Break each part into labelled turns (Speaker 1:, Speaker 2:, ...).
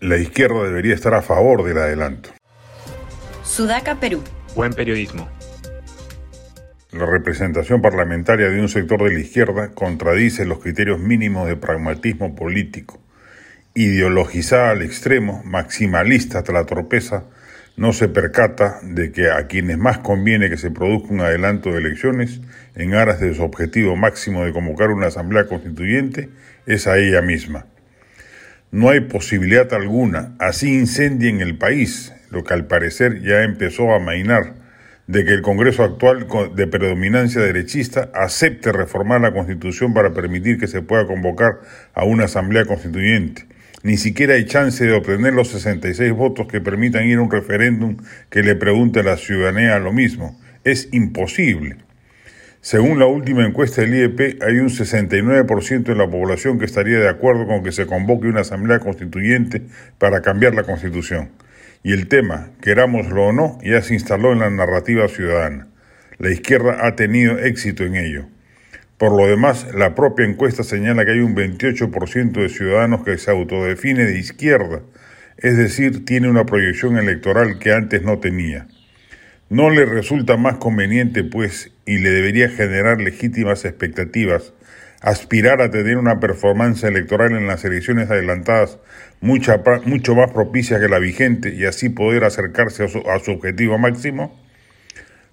Speaker 1: La izquierda debería estar a favor del adelanto.
Speaker 2: Sudaca, Perú.
Speaker 3: Buen periodismo.
Speaker 1: La representación parlamentaria de un sector de la izquierda contradice los criterios mínimos de pragmatismo político. Ideologizada al extremo, maximalista hasta la torpeza, no se percata de que a quienes más conviene que se produzca un adelanto de elecciones en aras de su objetivo máximo de convocar una asamblea constituyente es a ella misma. No hay posibilidad alguna, así incendien el país, lo que al parecer ya empezó a amainar, de que el Congreso actual de predominancia derechista acepte reformar la Constitución para permitir que se pueda convocar a una asamblea constituyente. Ni siquiera hay chance de obtener los 66 votos que permitan ir a un referéndum que le pregunte a la ciudadanía lo mismo. Es imposible. Según la última encuesta del IEP, hay un 69% de la población que estaría de acuerdo con que se convoque una asamblea constituyente para cambiar la constitución. Y el tema, querámoslo o no, ya se instaló en la narrativa ciudadana. La izquierda ha tenido éxito en ello. Por lo demás, la propia encuesta señala que hay un 28% de ciudadanos que se autodefine de izquierda, es decir, tiene una proyección electoral que antes no tenía. No le resulta más conveniente, pues, y le debería generar legítimas expectativas, aspirar a tener una performance electoral en las elecciones adelantadas mucho más propicia que la vigente y así poder acercarse a su, a su objetivo máximo?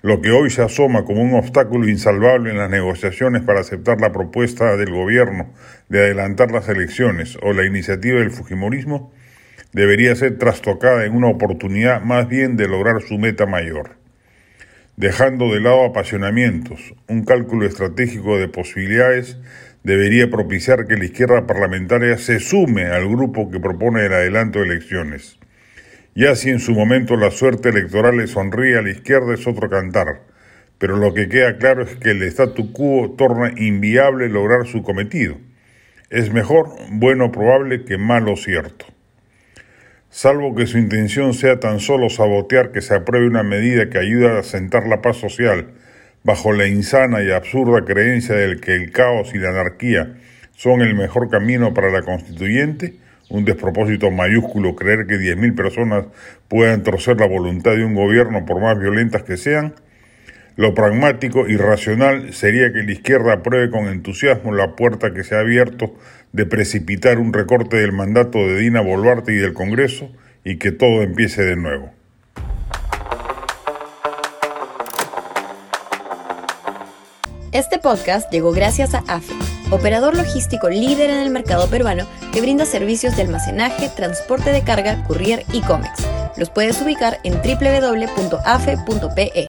Speaker 1: Lo que hoy se asoma como un obstáculo insalvable en las negociaciones para aceptar la propuesta del gobierno de adelantar las elecciones o la iniciativa del Fujimorismo debería ser trastocada en una oportunidad más bien de lograr su meta mayor dejando de lado apasionamientos. Un cálculo estratégico de posibilidades debería propiciar que la izquierda parlamentaria se sume al grupo que propone el adelanto de elecciones. Ya si en su momento la suerte electoral le sonríe a la izquierda es otro cantar, pero lo que queda claro es que el statu quo torna inviable lograr su cometido. Es mejor bueno probable que malo cierto salvo que su intención sea tan solo sabotear que se apruebe una medida que ayuda a asentar la paz social, bajo la insana y absurda creencia de que el caos y la anarquía son el mejor camino para la constituyente, un despropósito mayúsculo creer que 10.000 personas puedan torcer la voluntad de un gobierno por más violentas que sean, lo pragmático y racional sería que la izquierda apruebe con entusiasmo la puerta que se ha abierto de precipitar un recorte del mandato de Dina Boluarte y del Congreso y que todo empiece de nuevo.
Speaker 2: Este podcast llegó gracias a AFE, operador logístico líder en el mercado peruano que brinda servicios de almacenaje, transporte de carga, courier y cómics. Los puedes ubicar en www.afe.pe.